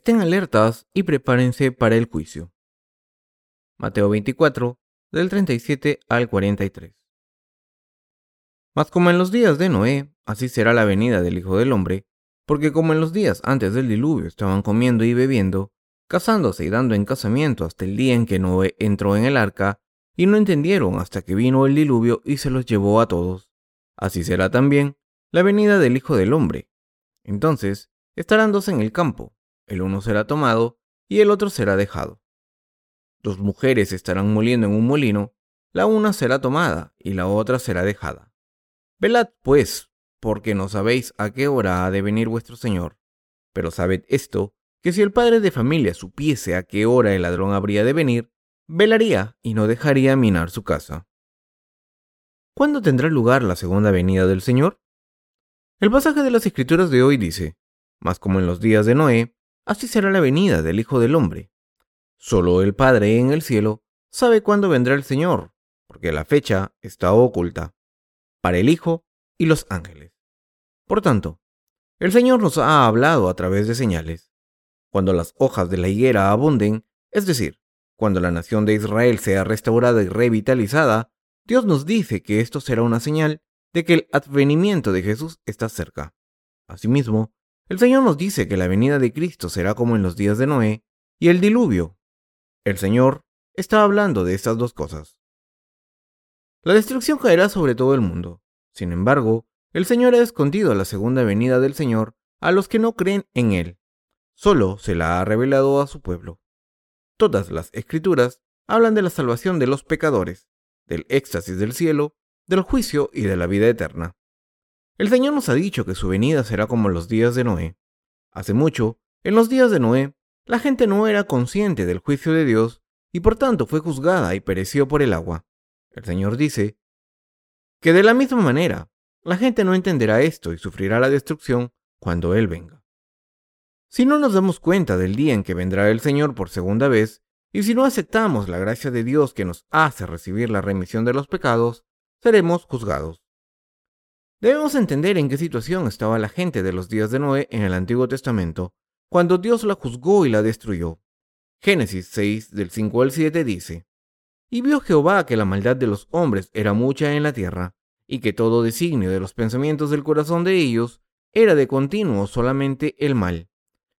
estén alertas y prepárense para el juicio. Mateo 24, del 37 al 43. Mas como en los días de Noé, así será la venida del Hijo del Hombre, porque como en los días antes del diluvio estaban comiendo y bebiendo, casándose y dando en casamiento hasta el día en que Noé entró en el arca, y no entendieron hasta que vino el diluvio y se los llevó a todos. Así será también la venida del Hijo del Hombre. Entonces estarán dos en el campo, el uno será tomado y el otro será dejado. Dos mujeres estarán moliendo en un molino, la una será tomada y la otra será dejada. Velad, pues, porque no sabéis a qué hora ha de venir vuestro Señor. Pero sabed esto, que si el padre de familia supiese a qué hora el ladrón habría de venir, velaría y no dejaría minar su casa. ¿Cuándo tendrá lugar la segunda venida del Señor? El pasaje de las Escrituras de hoy dice, Mas como en los días de Noé, así será la venida del Hijo del Hombre. Solo el Padre en el cielo sabe cuándo vendrá el Señor, porque la fecha está oculta, para el Hijo y los ángeles. Por tanto, el Señor nos ha hablado a través de señales. Cuando las hojas de la higuera abunden, es decir, cuando la nación de Israel sea restaurada y revitalizada, Dios nos dice que esto será una señal de que el advenimiento de Jesús está cerca. Asimismo, el Señor nos dice que la venida de Cristo será como en los días de Noé y el diluvio. El Señor está hablando de estas dos cosas. La destrucción caerá sobre todo el mundo. Sin embargo, el Señor ha escondido la segunda venida del Señor a los que no creen en Él. Solo se la ha revelado a su pueblo. Todas las escrituras hablan de la salvación de los pecadores, del éxtasis del cielo, del juicio y de la vida eterna. El Señor nos ha dicho que su venida será como los días de Noé. Hace mucho, en los días de Noé, la gente no era consciente del juicio de Dios y por tanto fue juzgada y pereció por el agua. El Señor dice que de la misma manera, la gente no entenderá esto y sufrirá la destrucción cuando Él venga. Si no nos damos cuenta del día en que vendrá el Señor por segunda vez, y si no aceptamos la gracia de Dios que nos hace recibir la remisión de los pecados, seremos juzgados. Debemos entender en qué situación estaba la gente de los días de Noé en el Antiguo Testamento, cuando Dios la juzgó y la destruyó. Génesis 6 del 5 al 7 dice, Y vio Jehová que la maldad de los hombres era mucha en la tierra, y que todo designio de los pensamientos del corazón de ellos era de continuo solamente el mal.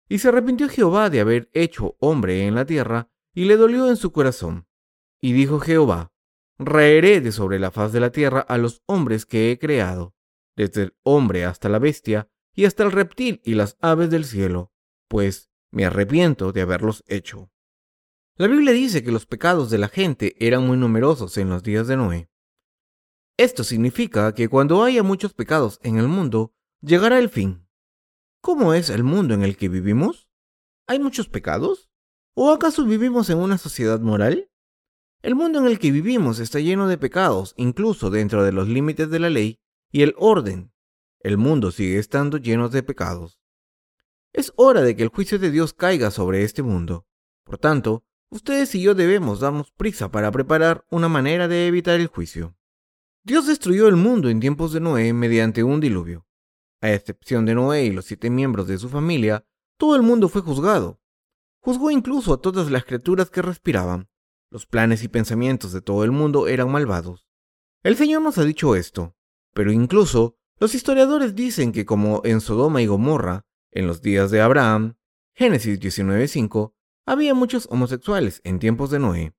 Y se arrepintió Jehová de haber hecho hombre en la tierra, y le dolió en su corazón. Y dijo Jehová, Raeré de sobre la faz de la tierra a los hombres que he creado, desde el hombre hasta la bestia, y hasta el reptil y las aves del cielo, pues me arrepiento de haberlos hecho. La Biblia dice que los pecados de la gente eran muy numerosos en los días de Noé. Esto significa que cuando haya muchos pecados en el mundo, llegará el fin. ¿Cómo es el mundo en el que vivimos? ¿Hay muchos pecados? ¿O acaso vivimos en una sociedad moral? El mundo en el que vivimos está lleno de pecados, incluso dentro de los límites de la ley, y el orden. El mundo sigue estando lleno de pecados. Es hora de que el juicio de Dios caiga sobre este mundo. Por tanto, ustedes y yo debemos darnos prisa para preparar una manera de evitar el juicio. Dios destruyó el mundo en tiempos de Noé mediante un diluvio. A excepción de Noé y los siete miembros de su familia, todo el mundo fue juzgado. Juzgó incluso a todas las criaturas que respiraban. Los planes y pensamientos de todo el mundo eran malvados. El Señor nos ha dicho esto. Pero incluso los historiadores dicen que como en Sodoma y Gomorra, en los días de Abraham, Génesis 19.5, había muchos homosexuales en tiempos de Noé.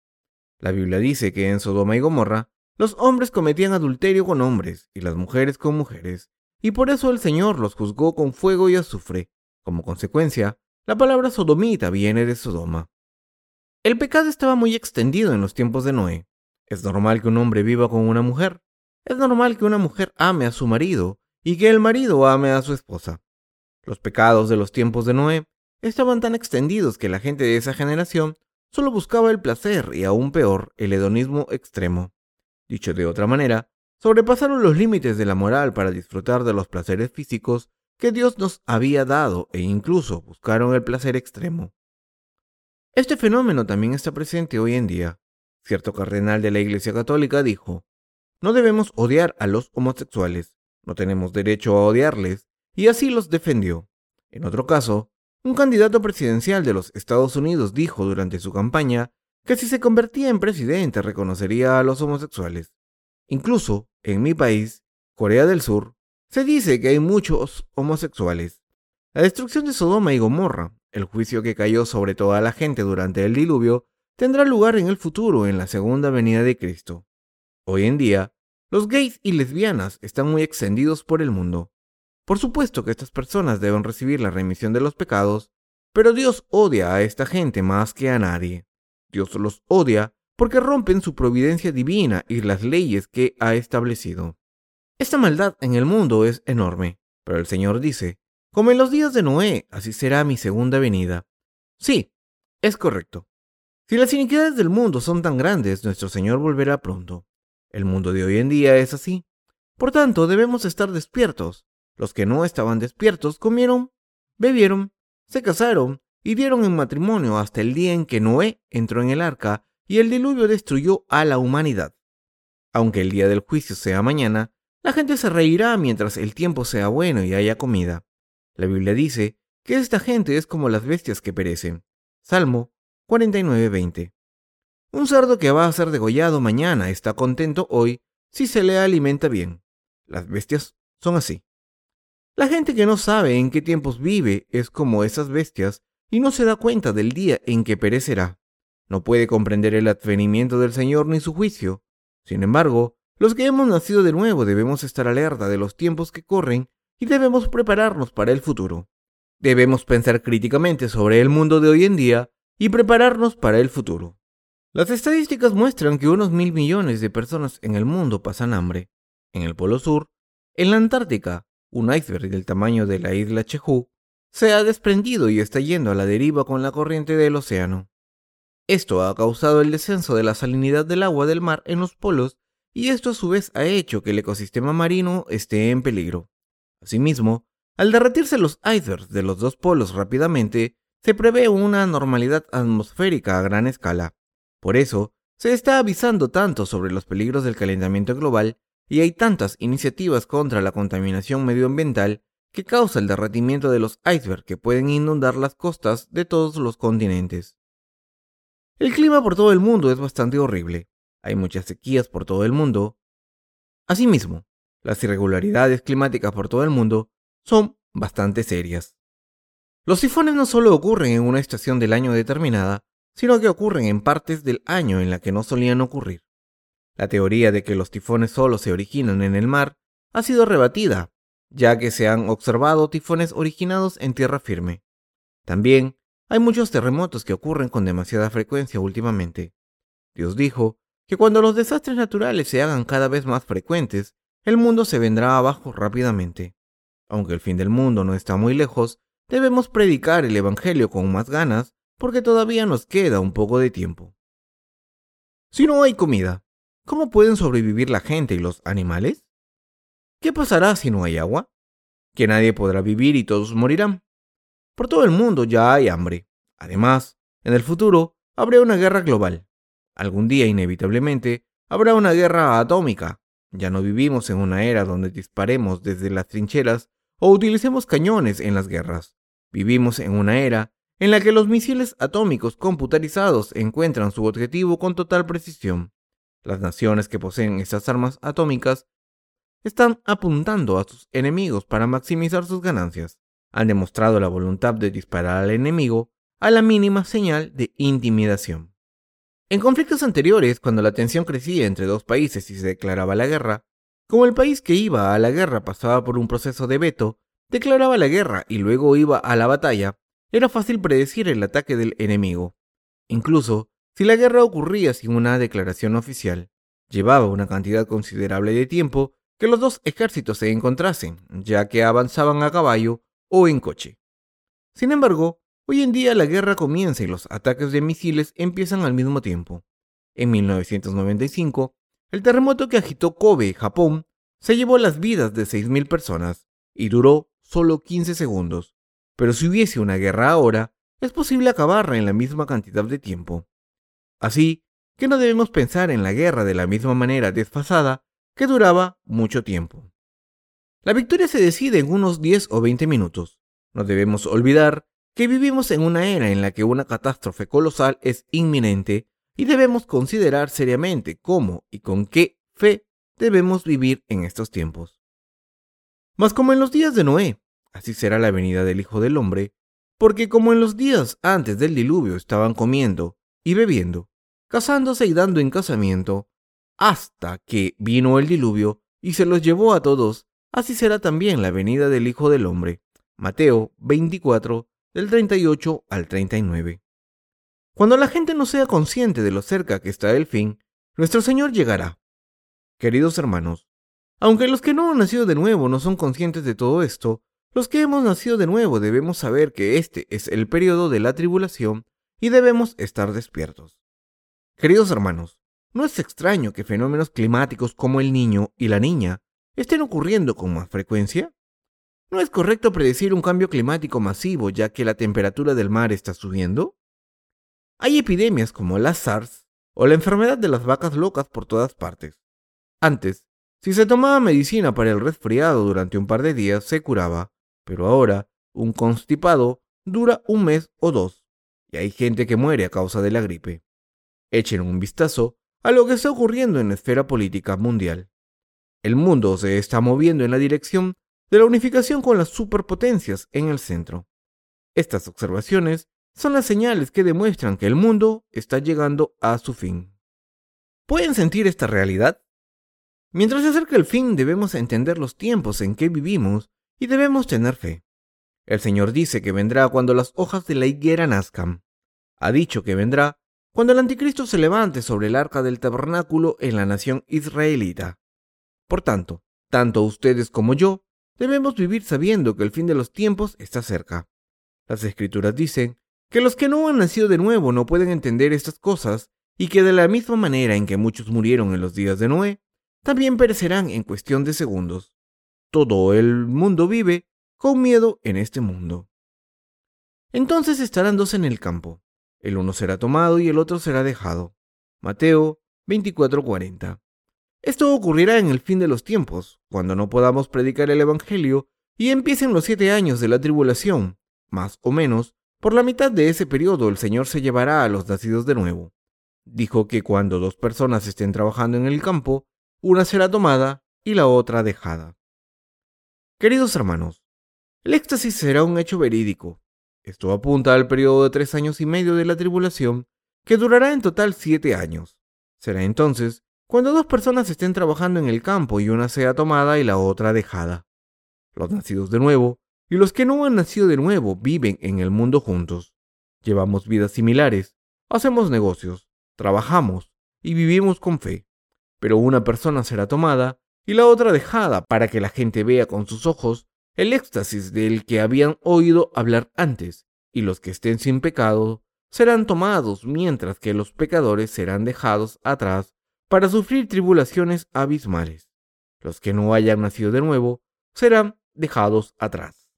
La Biblia dice que en Sodoma y Gomorra los hombres cometían adulterio con hombres y las mujeres con mujeres, y por eso el Señor los juzgó con fuego y azufre. Como consecuencia, la palabra sodomita viene de Sodoma. El pecado estaba muy extendido en los tiempos de Noé. Es normal que un hombre viva con una mujer, es normal que una mujer ame a su marido y que el marido ame a su esposa. Los pecados de los tiempos de Noé estaban tan extendidos que la gente de esa generación solo buscaba el placer y aún peor el hedonismo extremo. Dicho de otra manera, sobrepasaron los límites de la moral para disfrutar de los placeres físicos que Dios nos había dado e incluso buscaron el placer extremo. Este fenómeno también está presente hoy en día. Cierto cardenal de la Iglesia Católica dijo, no debemos odiar a los homosexuales, no tenemos derecho a odiarles, y así los defendió. En otro caso, un candidato presidencial de los Estados Unidos dijo durante su campaña que si se convertía en presidente reconocería a los homosexuales. Incluso, en mi país, Corea del Sur, se dice que hay muchos homosexuales. La destrucción de Sodoma y Gomorra, el juicio que cayó sobre toda la gente durante el diluvio, tendrá lugar en el futuro en la segunda venida de Cristo. Hoy en día, los gays y lesbianas están muy extendidos por el mundo. Por supuesto que estas personas deben recibir la remisión de los pecados, pero Dios odia a esta gente más que a nadie. Dios los odia porque rompen su providencia divina y las leyes que ha establecido. Esta maldad en el mundo es enorme, pero el Señor dice, como en los días de Noé, así será mi segunda venida. Sí, es correcto. Si las iniquidades del mundo son tan grandes, nuestro Señor volverá pronto. El mundo de hoy en día es así. Por tanto, debemos estar despiertos, los que no estaban despiertos comieron, bebieron, se casaron y dieron en matrimonio hasta el día en que Noé entró en el arca y el diluvio destruyó a la humanidad. Aunque el día del juicio sea mañana, la gente se reirá mientras el tiempo sea bueno y haya comida. La Biblia dice que esta gente es como las bestias que perecen. Salmo 49:20. Un cerdo que va a ser degollado mañana está contento hoy si se le alimenta bien. Las bestias son así. La gente que no sabe en qué tiempos vive es como esas bestias y no se da cuenta del día en que perecerá. No puede comprender el advenimiento del Señor ni su juicio. Sin embargo, los que hemos nacido de nuevo debemos estar alerta de los tiempos que corren y debemos prepararnos para el futuro. Debemos pensar críticamente sobre el mundo de hoy en día y prepararnos para el futuro. Las estadísticas muestran que unos mil millones de personas en el mundo pasan hambre. En el Polo Sur, en la Antártica, un iceberg del tamaño de la isla Cheju, se ha desprendido y está yendo a la deriva con la corriente del océano. Esto ha causado el descenso de la salinidad del agua del mar en los polos y esto a su vez ha hecho que el ecosistema marino esté en peligro. Asimismo, al derretirse los icebergs de los dos polos rápidamente, se prevé una normalidad atmosférica a gran escala. Por eso, se está avisando tanto sobre los peligros del calentamiento global y hay tantas iniciativas contra la contaminación medioambiental que causa el derretimiento de los icebergs que pueden inundar las costas de todos los continentes. El clima por todo el mundo es bastante horrible. Hay muchas sequías por todo el mundo. Asimismo, las irregularidades climáticas por todo el mundo son bastante serias. Los tifones no solo ocurren en una estación del año determinada, sino que ocurren en partes del año en la que no solían ocurrir. La teoría de que los tifones solo se originan en el mar ha sido rebatida, ya que se han observado tifones originados en tierra firme. También hay muchos terremotos que ocurren con demasiada frecuencia últimamente. Dios dijo que cuando los desastres naturales se hagan cada vez más frecuentes, el mundo se vendrá abajo rápidamente. Aunque el fin del mundo no está muy lejos, debemos predicar el Evangelio con más ganas porque todavía nos queda un poco de tiempo. Si no hay comida, ¿Cómo pueden sobrevivir la gente y los animales? ¿Qué pasará si no hay agua? Que nadie podrá vivir y todos morirán. Por todo el mundo ya hay hambre. Además, en el futuro habrá una guerra global. Algún día, inevitablemente, habrá una guerra atómica. Ya no vivimos en una era donde disparemos desde las trincheras o utilicemos cañones en las guerras. Vivimos en una era en la que los misiles atómicos computarizados encuentran su objetivo con total precisión. Las naciones que poseen estas armas atómicas están apuntando a sus enemigos para maximizar sus ganancias. Han demostrado la voluntad de disparar al enemigo a la mínima señal de intimidación. En conflictos anteriores, cuando la tensión crecía entre dos países y se declaraba la guerra, como el país que iba a la guerra pasaba por un proceso de veto, declaraba la guerra y luego iba a la batalla, era fácil predecir el ataque del enemigo. Incluso si la guerra ocurría sin una declaración oficial, llevaba una cantidad considerable de tiempo que los dos ejércitos se encontrasen, ya que avanzaban a caballo o en coche. Sin embargo, hoy en día la guerra comienza y los ataques de misiles empiezan al mismo tiempo. En 1995, el terremoto que agitó Kobe, Japón, se llevó las vidas de 6.000 personas y duró solo 15 segundos. Pero si hubiese una guerra ahora, es posible acabarla en la misma cantidad de tiempo. Así que no debemos pensar en la guerra de la misma manera desfasada que duraba mucho tiempo. La victoria se decide en unos 10 o 20 minutos. No debemos olvidar que vivimos en una era en la que una catástrofe colosal es inminente y debemos considerar seriamente cómo y con qué fe debemos vivir en estos tiempos. Mas como en los días de Noé, así será la venida del Hijo del Hombre, porque como en los días antes del diluvio estaban comiendo y bebiendo, casándose y dando en casamiento, hasta que vino el diluvio y se los llevó a todos, así será también la venida del Hijo del Hombre. Mateo 24, del 38 al 39. Cuando la gente no sea consciente de lo cerca que está el fin, nuestro Señor llegará. Queridos hermanos, aunque los que no han nacido de nuevo no son conscientes de todo esto, los que hemos nacido de nuevo debemos saber que este es el periodo de la tribulación y debemos estar despiertos. Queridos hermanos, no es extraño que fenómenos climáticos como el niño y la niña estén ocurriendo con más frecuencia. ¿No es correcto predecir un cambio climático masivo ya que la temperatura del mar está subiendo? Hay epidemias como la SARS o la enfermedad de las vacas locas por todas partes. Antes, si se tomaba medicina para el resfriado durante un par de días, se curaba, pero ahora un constipado dura un mes o dos, y hay gente que muere a causa de la gripe. Echen un vistazo a lo que está ocurriendo en la esfera política mundial. El mundo se está moviendo en la dirección de la unificación con las superpotencias en el centro. Estas observaciones son las señales que demuestran que el mundo está llegando a su fin. ¿Pueden sentir esta realidad? Mientras se acerca el fin debemos entender los tiempos en que vivimos y debemos tener fe. El Señor dice que vendrá cuando las hojas de la higuera nazcan. Ha dicho que vendrá cuando el anticristo se levante sobre el arca del tabernáculo en la nación israelita. Por tanto, tanto ustedes como yo debemos vivir sabiendo que el fin de los tiempos está cerca. Las escrituras dicen que los que no han nacido de nuevo no pueden entender estas cosas y que de la misma manera en que muchos murieron en los días de Noé, también perecerán en cuestión de segundos. Todo el mundo vive con miedo en este mundo. Entonces estarán dos en el campo, el uno será tomado y el otro será dejado. Mateo 24:40. Esto ocurrirá en el fin de los tiempos, cuando no podamos predicar el Evangelio y empiecen los siete años de la tribulación, más o menos, por la mitad de ese periodo el Señor se llevará a los nacidos de nuevo. Dijo que cuando dos personas estén trabajando en el campo, una será tomada y la otra dejada. Queridos hermanos, el éxtasis será un hecho verídico. Esto apunta al periodo de tres años y medio de la tribulación, que durará en total siete años. Será entonces cuando dos personas estén trabajando en el campo y una sea tomada y la otra dejada. Los nacidos de nuevo y los que no han nacido de nuevo viven en el mundo juntos. Llevamos vidas similares, hacemos negocios, trabajamos y vivimos con fe. Pero una persona será tomada y la otra dejada para que la gente vea con sus ojos el éxtasis del que habían oído hablar antes, y los que estén sin pecado serán tomados, mientras que los pecadores serán dejados atrás para sufrir tribulaciones abismales. Los que no hayan nacido de nuevo serán dejados atrás.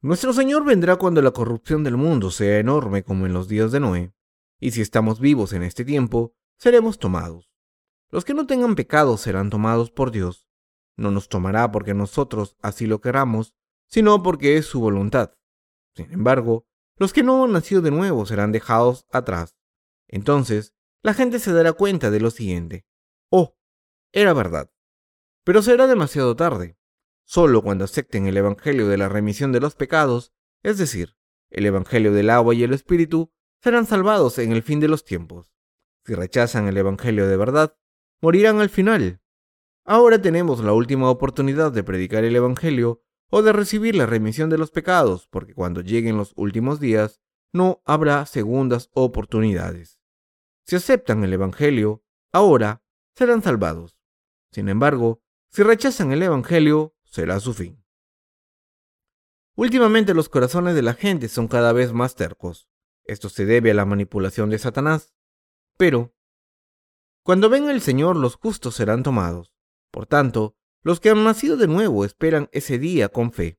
Nuestro Señor vendrá cuando la corrupción del mundo sea enorme como en los días de Noé, y si estamos vivos en este tiempo, seremos tomados. Los que no tengan pecado serán tomados por Dios. No nos tomará porque nosotros así lo queramos, sino porque es su voluntad. Sin embargo, los que no han nacido de nuevo serán dejados atrás. Entonces, la gente se dará cuenta de lo siguiente. Oh, era verdad. Pero será demasiado tarde. Solo cuando acepten el Evangelio de la remisión de los pecados, es decir, el Evangelio del agua y el Espíritu, serán salvados en el fin de los tiempos. Si rechazan el Evangelio de verdad, morirán al final. Ahora tenemos la última oportunidad de predicar el Evangelio o de recibir la remisión de los pecados, porque cuando lleguen los últimos días, no habrá segundas oportunidades. Si aceptan el Evangelio, ahora serán salvados. Sin embargo, si rechazan el Evangelio, será su fin. Últimamente los corazones de la gente son cada vez más tercos. Esto se debe a la manipulación de Satanás. Pero, cuando venga el Señor, los justos serán tomados. Por tanto, los que han nacido de nuevo esperan ese día con fe.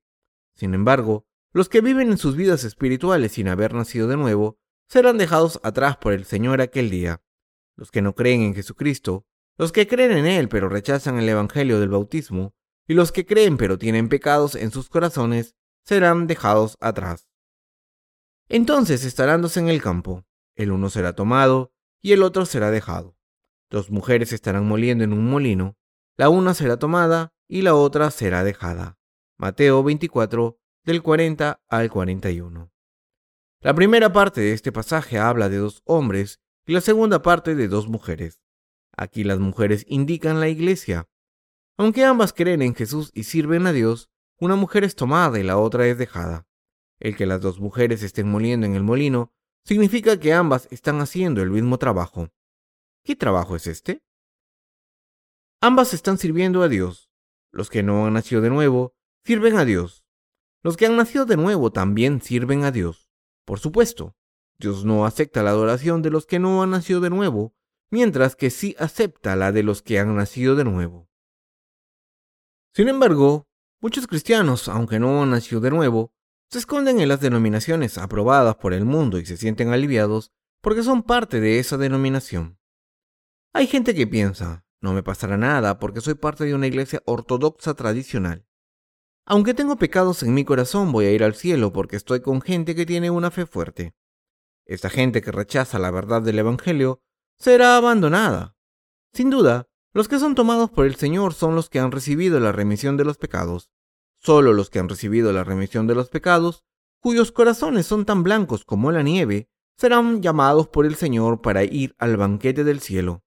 Sin embargo, los que viven en sus vidas espirituales sin haber nacido de nuevo serán dejados atrás por el Señor aquel día. Los que no creen en Jesucristo, los que creen en Él pero rechazan el Evangelio del bautismo, y los que creen pero tienen pecados en sus corazones serán dejados atrás. Entonces estarán dos en el campo, el uno será tomado y el otro será dejado. Dos mujeres estarán moliendo en un molino, la una será tomada y la otra será dejada. Mateo 24, del 40 al 41. La primera parte de este pasaje habla de dos hombres y la segunda parte de dos mujeres. Aquí las mujeres indican la iglesia. Aunque ambas creen en Jesús y sirven a Dios, una mujer es tomada y la otra es dejada. El que las dos mujeres estén moliendo en el molino significa que ambas están haciendo el mismo trabajo. ¿Qué trabajo es este? Ambas están sirviendo a Dios. Los que no han nacido de nuevo sirven a Dios. Los que han nacido de nuevo también sirven a Dios. Por supuesto, Dios no acepta la adoración de los que no han nacido de nuevo, mientras que sí acepta la de los que han nacido de nuevo. Sin embargo, muchos cristianos, aunque no han nacido de nuevo, se esconden en las denominaciones aprobadas por el mundo y se sienten aliviados porque son parte de esa denominación. Hay gente que piensa, no me pasará nada porque soy parte de una iglesia ortodoxa tradicional. Aunque tengo pecados en mi corazón, voy a ir al cielo porque estoy con gente que tiene una fe fuerte. Esta gente que rechaza la verdad del Evangelio será abandonada. Sin duda, los que son tomados por el Señor son los que han recibido la remisión de los pecados. Solo los que han recibido la remisión de los pecados, cuyos corazones son tan blancos como la nieve, serán llamados por el Señor para ir al banquete del cielo.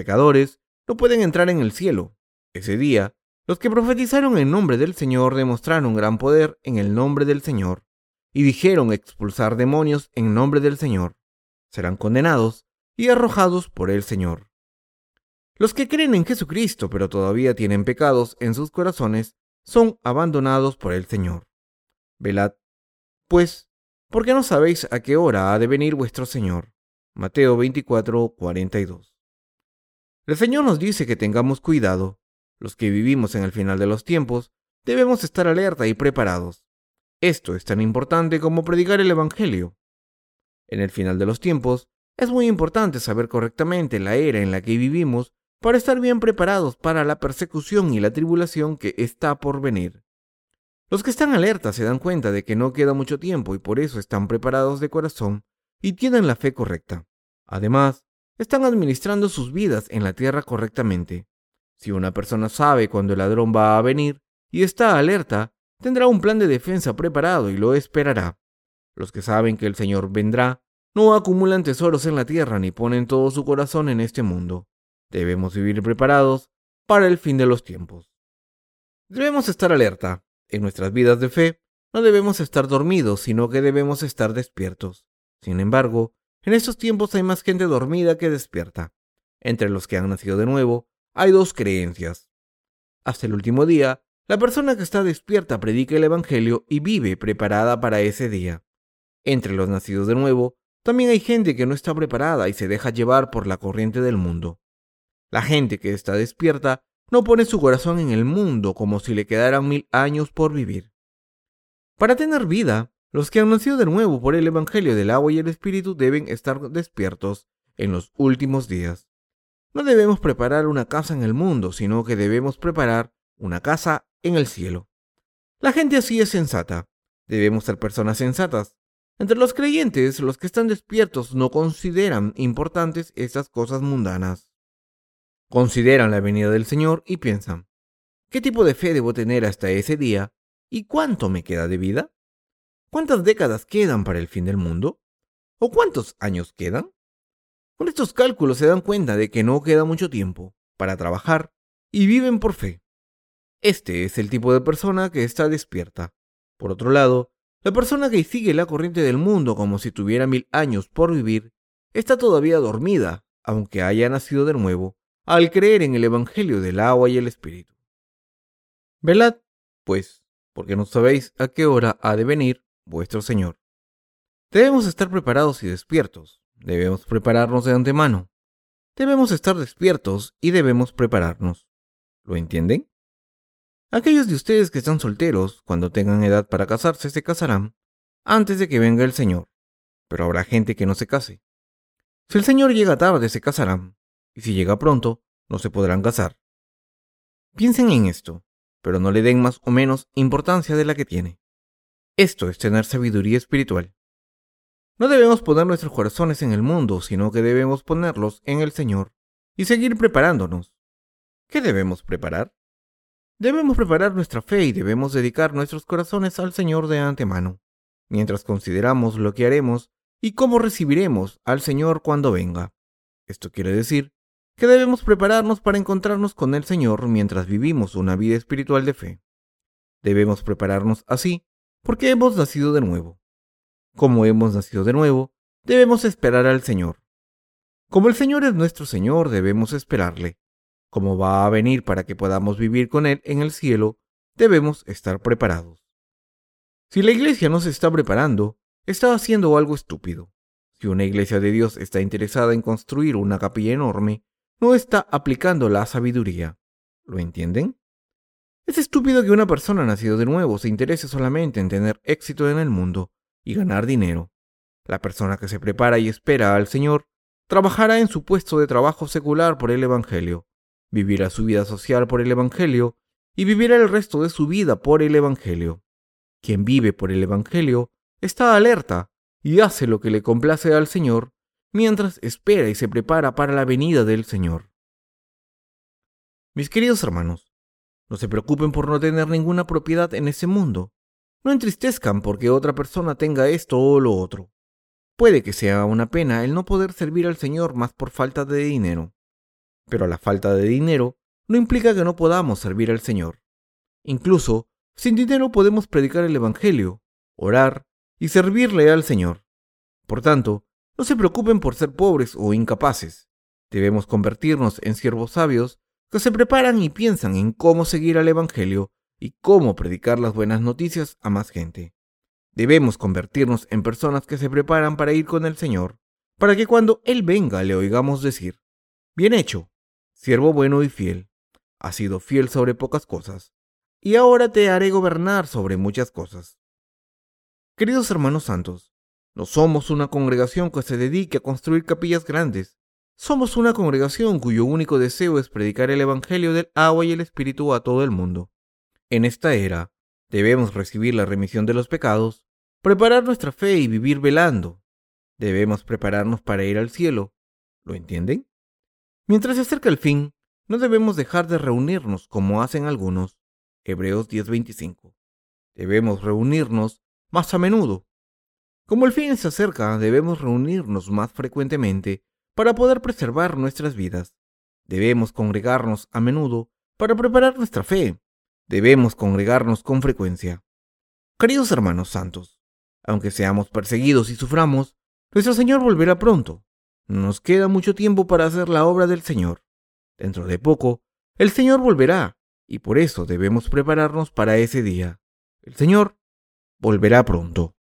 Pecadores no pueden entrar en el cielo. Ese día, los que profetizaron en nombre del Señor demostraron gran poder en el nombre del Señor, y dijeron expulsar demonios en nombre del Señor. Serán condenados y arrojados por el Señor. Los que creen en Jesucristo pero todavía tienen pecados en sus corazones son abandonados por el Señor. Velad, pues, porque no sabéis a qué hora ha de venir vuestro Señor. Mateo 24, 42. El Señor nos dice que tengamos cuidado. Los que vivimos en el final de los tiempos debemos estar alerta y preparados. Esto es tan importante como predicar el Evangelio. En el final de los tiempos, es muy importante saber correctamente la era en la que vivimos para estar bien preparados para la persecución y la tribulación que está por venir. Los que están alerta se dan cuenta de que no queda mucho tiempo y por eso están preparados de corazón y tienen la fe correcta. Además, están administrando sus vidas en la tierra correctamente. Si una persona sabe cuándo el ladrón va a venir y está alerta, tendrá un plan de defensa preparado y lo esperará. Los que saben que el Señor vendrá no acumulan tesoros en la tierra ni ponen todo su corazón en este mundo. Debemos vivir preparados para el fin de los tiempos. Debemos estar alerta. En nuestras vidas de fe, no debemos estar dormidos, sino que debemos estar despiertos. Sin embargo, en estos tiempos hay más gente dormida que despierta. Entre los que han nacido de nuevo, hay dos creencias. Hasta el último día, la persona que está despierta predica el Evangelio y vive preparada para ese día. Entre los nacidos de nuevo, también hay gente que no está preparada y se deja llevar por la corriente del mundo. La gente que está despierta no pone su corazón en el mundo como si le quedaran mil años por vivir. Para tener vida, los que han nacido de nuevo por el Evangelio del agua y el Espíritu deben estar despiertos en los últimos días. No debemos preparar una casa en el mundo, sino que debemos preparar una casa en el cielo. La gente así es sensata. Debemos ser personas sensatas. Entre los creyentes, los que están despiertos no consideran importantes estas cosas mundanas. Consideran la venida del Señor y piensan, ¿qué tipo de fe debo tener hasta ese día? ¿Y cuánto me queda de vida? ¿Cuántas décadas quedan para el fin del mundo? ¿O cuántos años quedan? Con estos cálculos se dan cuenta de que no queda mucho tiempo para trabajar y viven por fe. Este es el tipo de persona que está despierta. Por otro lado, la persona que sigue la corriente del mundo como si tuviera mil años por vivir, está todavía dormida, aunque haya nacido de nuevo al creer en el Evangelio del agua y el Espíritu. Velad, pues, porque no sabéis a qué hora ha de venir vuestro Señor. Debemos estar preparados y despiertos, debemos prepararnos de antemano, debemos estar despiertos y debemos prepararnos. ¿Lo entienden? Aquellos de ustedes que están solteros, cuando tengan edad para casarse, se casarán antes de que venga el Señor, pero habrá gente que no se case. Si el Señor llega tarde, se casarán, y si llega pronto, no se podrán casar. Piensen en esto, pero no le den más o menos importancia de la que tiene. Esto es tener sabiduría espiritual. No debemos poner nuestros corazones en el mundo, sino que debemos ponerlos en el Señor y seguir preparándonos. ¿Qué debemos preparar? Debemos preparar nuestra fe y debemos dedicar nuestros corazones al Señor de antemano, mientras consideramos lo que haremos y cómo recibiremos al Señor cuando venga. Esto quiere decir que debemos prepararnos para encontrarnos con el Señor mientras vivimos una vida espiritual de fe. Debemos prepararnos así porque hemos nacido de nuevo. Como hemos nacido de nuevo, debemos esperar al Señor. Como el Señor es nuestro Señor, debemos esperarle. Como va a venir para que podamos vivir con Él en el cielo, debemos estar preparados. Si la iglesia no se está preparando, está haciendo algo estúpido. Si una iglesia de Dios está interesada en construir una capilla enorme, no está aplicando la sabiduría. ¿Lo entienden? Es estúpido que una persona nacida de nuevo se interese solamente en tener éxito en el mundo y ganar dinero. La persona que se prepara y espera al Señor trabajará en su puesto de trabajo secular por el Evangelio, vivirá su vida social por el Evangelio y vivirá el resto de su vida por el Evangelio. Quien vive por el Evangelio está alerta y hace lo que le complace al Señor mientras espera y se prepara para la venida del Señor. Mis queridos hermanos, no se preocupen por no tener ninguna propiedad en ese mundo. No entristezcan porque otra persona tenga esto o lo otro. Puede que sea una pena el no poder servir al Señor más por falta de dinero. Pero la falta de dinero no implica que no podamos servir al Señor. Incluso, sin dinero podemos predicar el Evangelio, orar y servirle al Señor. Por tanto, no se preocupen por ser pobres o incapaces. Debemos convertirnos en siervos sabios que se preparan y piensan en cómo seguir al Evangelio y cómo predicar las buenas noticias a más gente. Debemos convertirnos en personas que se preparan para ir con el Señor, para que cuando Él venga le oigamos decir, Bien hecho, siervo bueno y fiel, has sido fiel sobre pocas cosas, y ahora te haré gobernar sobre muchas cosas. Queridos hermanos santos, no somos una congregación que se dedique a construir capillas grandes, somos una congregación cuyo único deseo es predicar el Evangelio del agua y el Espíritu a todo el mundo. En esta era, debemos recibir la remisión de los pecados, preparar nuestra fe y vivir velando. Debemos prepararnos para ir al cielo. ¿Lo entienden? Mientras se acerca el fin, no debemos dejar de reunirnos como hacen algunos. Hebreos 10:25. Debemos reunirnos más a menudo. Como el fin se acerca, debemos reunirnos más frecuentemente para poder preservar nuestras vidas. Debemos congregarnos a menudo para preparar nuestra fe debemos congregarnos con frecuencia. Queridos hermanos santos, aunque seamos perseguidos y suframos, nuestro Señor volverá pronto. No nos queda mucho tiempo para hacer la obra del Señor. Dentro de poco, el Señor volverá, y por eso debemos prepararnos para ese día. El Señor volverá pronto.